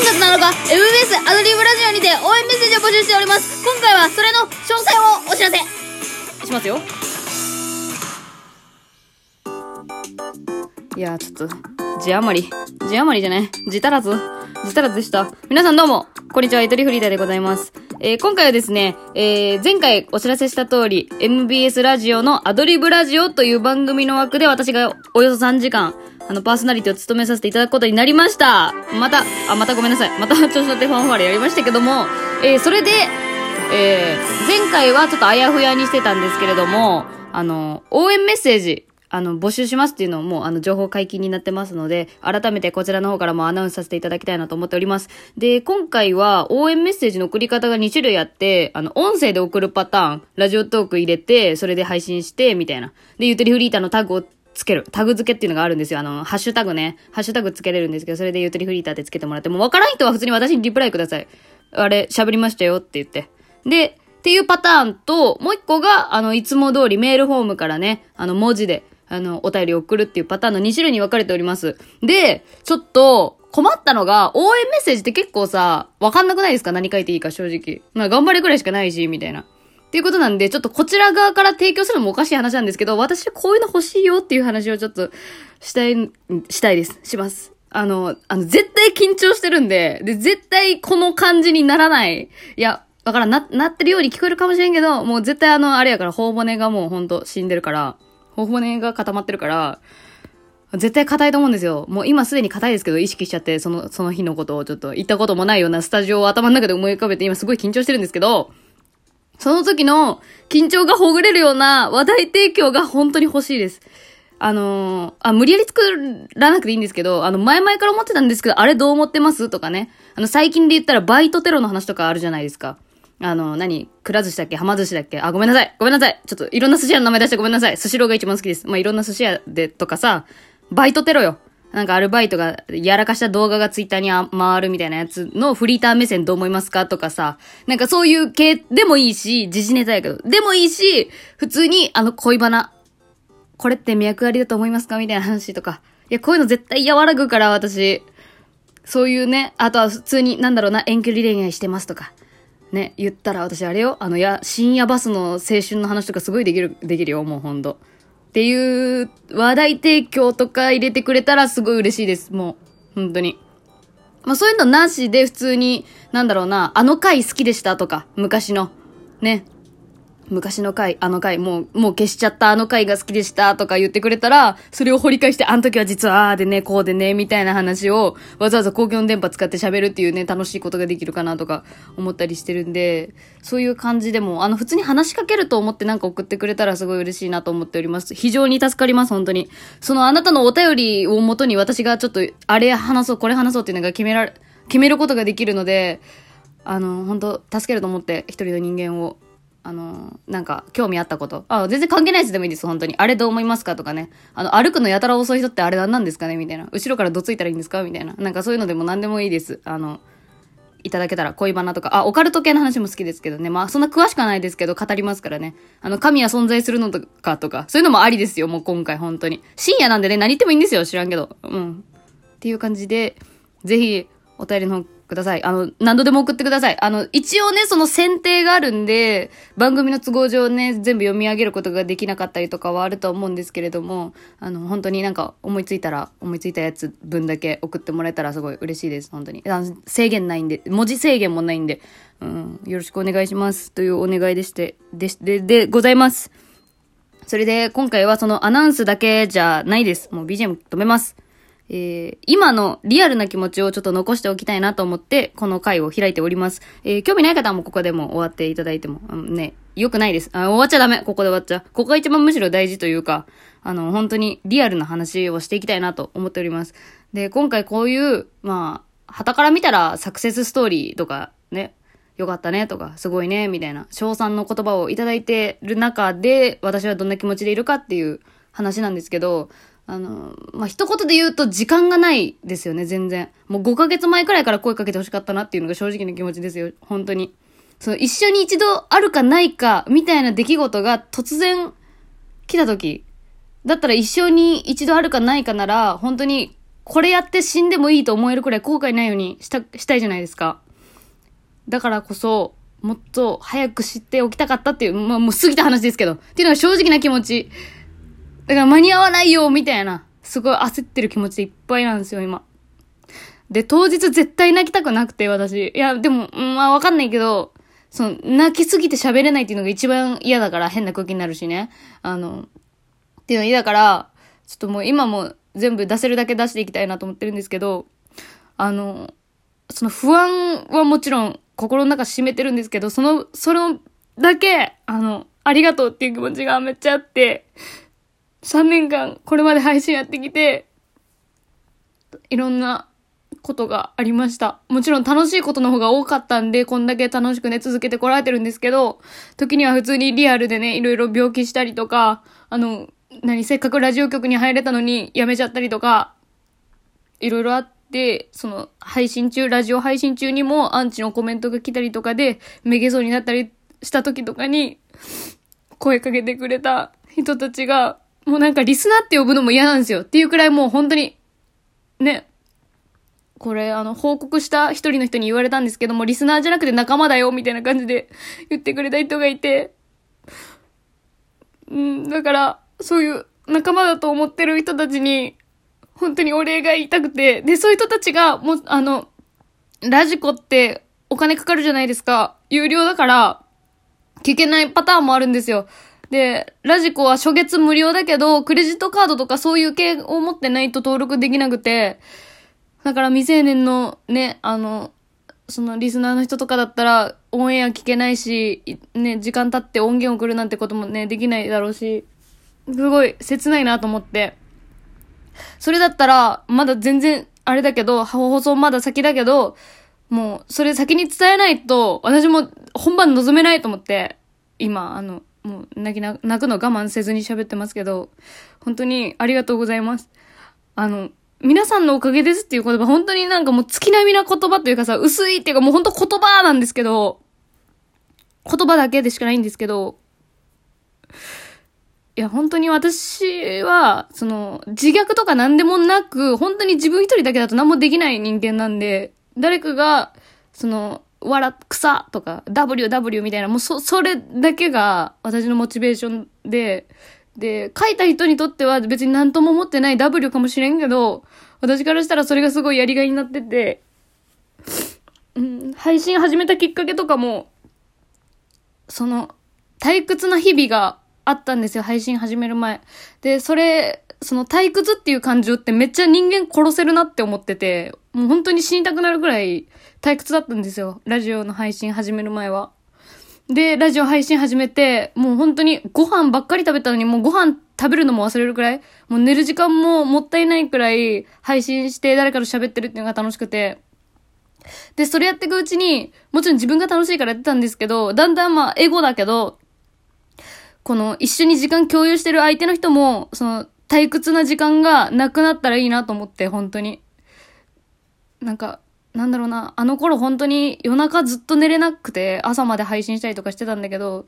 月7日 MBS アドリブラジオにて応援メッセージを募集しております。今回はそれの詳細をお知らせ。しますよ。いやーちょっと字余り。字余りじゃない。字足らず。字足らずでした。皆さんどうもこんにちは。ゆとりフリーダーでございます。えー、今回はですね、えー、前回お知らせした通り、MBS ラジオのアドリブラジオという番組の枠で私がおよそ3時間、あの、パーソナリティを務めさせていただくことになりました。また、あ、またごめんなさい。また 調子乗ってファンファーレやりましたけども、えー、それで、えー、前回はちょっとあやふやにしてたんですけれども、あの、応援メッセージ、あの、募集しますっていうのも、あの、情報解禁になってますので、改めてこちらの方からもアナウンスさせていただきたいなと思っております。で、今回は応援メッセージの送り方が2種類あって、あの、音声で送るパターン、ラジオトーク入れて、それで配信して、みたいな。で、ゆとりフリーターのタグをつける。タグ付けっていうのがあるんですよ。あの、ハッシュタグね。ハッシュタグつけれるんですけど、それでゆとりフリーターってつけてもらって、もうわからん人は普通に私にリプライください。あれ、喋りましたよって言って。で、っていうパターンと、もう一個が、あの、いつも通りメールフォームからね、あの、文字で、あの、お便り送るっていうパターンの2種類に分かれております。で、ちょっと、困ったのが、応援メッセージって結構さ、わかんなくないですか？何書いていいか正直。まあ、頑張れくらいしかないし、みたいな。っていうことなんで、ちょっとこちら側から提供するのもおかしい話なんですけど、私こういうの欲しいよっていう話をちょっと、したい、したいです。します。あの、あの、絶対緊張してるんで、で、絶対この感じにならない。いや、わからん、な、なってるように聞こえるかもしれんけど、もう絶対あの、あれやから、頬骨がもうほんと死んでるから、頬骨が固まってるから、絶対硬いと思うんですよ。もう今すでに硬いですけど、意識しちゃって、その、その日のことをちょっと言ったこともないようなスタジオを頭の中で思い浮かべて、今すごい緊張してるんですけど、その時の緊張がほぐれるような話題提供が本当に欲しいです。あのー、あ、無理やり作らなくていいんですけど、あの、前々から思ってたんですけど、あれどう思ってます？とかね。あの、最近で言ったらバイトテロの話とかあるじゃないですか。あの、何？くら寿司だっけ？はま寿司だっけ？あ、ごめんなさい。ごめんなさい。ちょっといろんな寿司屋の名前出してごめんなさい。寿司ローが一番好きです。まあ、いろんな寿司屋でとかさ、バイトテロよ。なんかアルバイトがやらかした動画がツイッターに回るみたいなやつのフリーター目線どう思いますかとかさ、なんかそういう系でもいいし、時事ネタやけど、でもいいし、普通にあの恋バナ、これって脈ありだと思いますかみたいな話とか。いや、こういうの絶対和らぐから私、そういうね、あとは普通になんだろうな、遠距離恋愛してますとか。ね、言ったら私あれよ、あの、や、深夜バスの青春の話とかすごいできる、できるよ、もうほんと。っていう話題提供とか入れてくれたらすごい嬉しいです。もう、本当に。まあそういうのなしで普通に、なんだろうな、あの回好きでしたとか、昔の、ね、昔の回、あの回、もう、もう消しちゃったあの回が好きでしたとか言ってくれたら、それを掘り返して、あの時は実はああでね、こうでね、みたいな話を、わざわざ公共の電波使って喋るっていうね、楽しいことができるかなとか思ったりしてるんで、そういう感じでも、あの、普通に話しかけると思ってなんか送ってくれたらすごい嬉しいなと思っております。非常に助かります、本当に。そのあなたのお便りをもとに私がちょっと、あれ話そう、これ話そうっていうのが決められ、決めることができるので、あの、本当助けると思って、一人の人間をあの、なんか、興味あったこと。あ、全然関係ないやつでもいいです、本当に。あれどう思いますかとかね。あの、歩くのやたら遅い人ってあれ何なんですかねみたいな。後ろからどついたらいいんですかみたいな。なんかそういうのでも何でもいいです。あの、いただけたら恋バナとか、あ、オカルト系の話も好きですけどね。まあ、そんな詳しくはないですけど、語りますからね。あの、神は存在するのとかとか、そういうのもありですよ、もう今回、本当に。深夜なんでね、何言ってもいいんですよ、知らんけど。うん。っていう感じで、ぜひ、お便りの方ください。あの、何度でも送ってください。あの、一応ね、その選定があるんで、番組の都合上ね、全部読み上げることができなかったりとかはあると思うんですけれども、あの、本当になんか思いついたら、思いついたやつ分だけ送ってもらえたらすごい嬉しいです、本当に。あの制限ないんで、文字制限もないんで、うん、よろしくお願いします。というお願いでして、で、で、で、ございます。それで、今回はそのアナウンスだけじゃないです。もう BGM 止めます。えー、今のリアルな気持ちをちょっと残しておきたいなと思って、この回を開いております。えー、興味ない方もここでも終わっていただいても、うん、ね、良くないです。あ、終わっちゃダメ。ここで終わっちゃう。ここが一番むしろ大事というか、あの、本当にリアルな話をしていきたいなと思っております。で、今回こういう、まあ、旗から見たらサクセスストーリーとか、ね、よかったねとか、すごいね、みたいな、賞賛の言葉をいただいてる中で、私はどんな気持ちでいるかっていう話なんですけど、あの、まあ、一言で言うと時間がないですよね、全然。もう5ヶ月前くらいから声かけて欲しかったなっていうのが正直な気持ちですよ、本当に。その一緒に一度あるかないか、みたいな出来事が突然来た時、だったら一生に一度あるかないかなら、本当にこれやって死んでもいいと思えるくらい後悔ないようにした、したいじゃないですか。だからこそ、もっと早く知っておきたかったっていう、まあもう過ぎた話ですけど、っていうのが正直な気持ち。だから間に合わないよ、みたいな、すごい焦ってる気持ちでいっぱいなんですよ、今。で、当日絶対泣きたくなくて、私。いや、でも、まあわかんないけど、その、泣きすぎて喋れないっていうのが一番嫌だから変な空気になるしね。あの、っていうの嫌だから、ちょっともう今も全部出せるだけ出していきたいなと思ってるんですけど、あの、その不安はもちろん心の中占めてるんですけど、その、そのだけ、あの、ありがとうっていう気持ちがめっちゃあって、3年間これまで配信やってきて、いろんなことがありました。もちろん楽しいことの方が多かったんで、こんだけ楽しくね、続けてこられてるんですけど、時には普通にリアルでね、いろいろ病気したりとか、あの、何、せっかくラジオ局に入れたのに辞めちゃったりとか、いろいろあって、その、配信中、ラジオ配信中にもアンチのコメントが来たりとかで、めげそうになったりした時とかに、声かけてくれた人たちが、もうなんかリスナーって呼ぶのも嫌なんですよ。っていうくらいもう本当に、ね、これ、あの、報告した一人の人に言われたんですけども、リスナーじゃなくて仲間だよ、みたいな感じで言ってくれた人がいて、うん、だから、そういう仲間だと思ってる人たちに、本当にお礼が言いたくて、で、そういう人たちが、もう、あの、ラジコってお金かかるじゃないですか。有料だから、聞けないパターンもあるんですよ。で、ラジコは初月無料だけど、クレジットカードとかそういう系を持ってないと登録できなくて、だから未成年のね、あの、そのリスナーの人とかだったらオンエア聞けないし、ね、時間経って音源送るなんてこともね、できないだろうし、すごい切ないなと思って。それだったら、まだ全然、あれだけど、放送まだ先だけど、もう、それ先に伝えないと、私も本番望めないと思って、今、あの、もう泣きな、泣くの我慢せずに喋ってますけど、本当にありがとうございます。あの、皆さんのおかげですっていう言葉、本当になんかもう月並みな言葉というかさ、薄いっていうかもう本当言葉なんですけど、言葉だけでしかないんですけど、いや、本当に私は、その、自虐とか何でもなく、本当に自分一人だけだと何もできない人間なんで、誰かが、その、笑、草とか、WW みたいな、もうそ、それだけが私のモチベーションで、で、書いた人にとっては別に何とも思ってない W かもしれんけど、私からしたらそれがすごいやりがいになってて、うん、配信始めたきっかけとかも、その、退屈な日々があったんですよ、配信始める前。で、それ、その退屈っていう感情ってめっちゃ人間殺せるなって思ってて、もう本当に死にたくなるぐらい退屈だったんですよ、ラジオの配信始める前は。で、ラジオ配信始めて、もう本当にご飯ばっかり食べたのに、もうご飯食べるのも忘れるくらい、もう寝る時間ももったいないくらい配信して誰かと喋ってるっていうのが楽しくて。で、それやっていくうちに、もちろん自分が楽しいからやってたんですけど、だんだんまあ、エゴだけど、この一緒に時間共有してる相手の人も、その退屈な時間がなくなったらいいなと思って、本当に。なんか、なんだろうな、あの頃本当に夜中ずっと寝れなくて、朝まで配信したりとかしてたんだけど、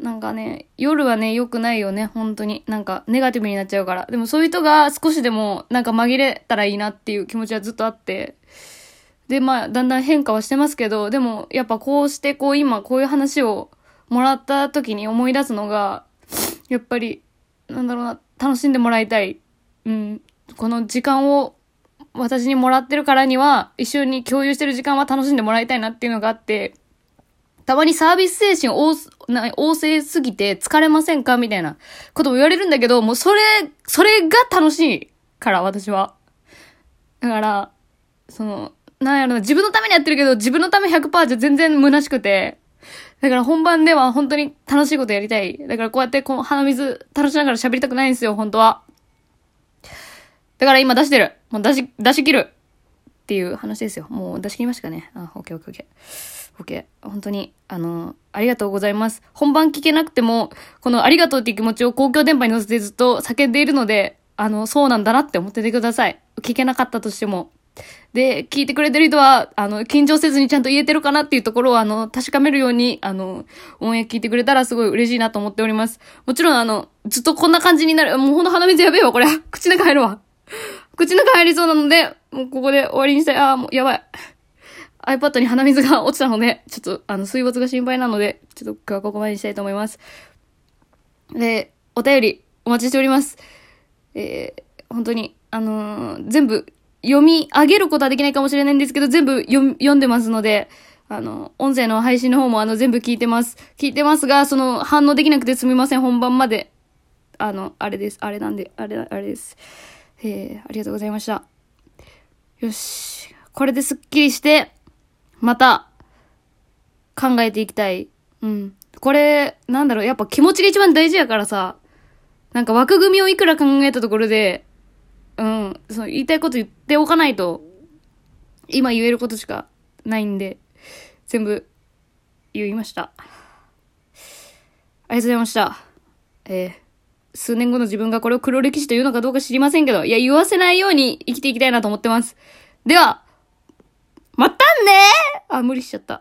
なんかね、夜はね、良くないよね、本当に。なんか、ネガティブになっちゃうから。でもそういう人が少しでも、なんか紛れたらいいなっていう気持ちはずっとあって。で、まあ、だんだん変化はしてますけど、でも、やっぱこうして、こう今、こういう話をもらった時に思い出すのが、やっぱり、なんだろうな、楽しんでもらいたい。うん。この時間を私にもらってるからには、一緒に共有してる時間は楽しんでもらいたいなっていうのがあって、たまにサービス精神旺旺盛すぎて疲れませんかみたいなことも言われるんだけど、もうそれ、それが楽しいから、私は。だから、その、なんやろな、自分のためにやってるけど、自分のため100%じゃ全然虚しくて、だから本番では本当に楽しいことやりたい。だからこうやってこう鼻水垂らしながら喋りたくないんですよ、本当は。だから今出してる。もう出し、出し切る。っていう話ですよ。もう出し切りましたかね。あ、オッケーオッケーオッケー。本当に、あの、ありがとうございます。本番聞けなくても、このありがとうっていう気持ちを公共電波に乗せてずっと叫んでいるので、あの、そうなんだなって思っててください。聞けなかったとしても。で、聞いてくれてる人は、あの、緊張せずにちゃんと言えてるかなっていうところを、あの、確かめるように、あの、音源聞いてくれたらすごい嬉しいなと思っております。もちろん、あの、ずっとこんな感じになる。もうほんと鼻水やべえわ、これ。口の中入るわ。口の中入りそうなので、もうここで終わりにしたい。あー、もうやばい。iPad に鼻水が落ちたので、ちょっと、あの、水没が心配なので、ちょっと今日はここまでにしたいと思います。で、お便りお待ちしております。えー、本当に、あのー全部読み上げることはできないかもしれないんですけど、全部読読んでますので、あの、音声の配信の方もあの全部聞いてます。聞いてますが、その反応できなくてすみません、本番まで。あの、あれです。あれなんで、あれ、あれです。えー、ありがとうございました。よし。これですっきりして、また、考えていきたい。うん。これ、なんだろう、やっぱ気持ちが一番大事やからさ、なんか枠組みをいくら考えたところで、うん、そう、言いたいこと言っておかないと、今言えることしかないんで、全部言いました。ありがとうございました。えー、数年後の自分がこれを黒歴史というのかどうか知りませんけど、いや、言わせないように生きていきたいなと思ってます。では、またねあ、無理しちゃった。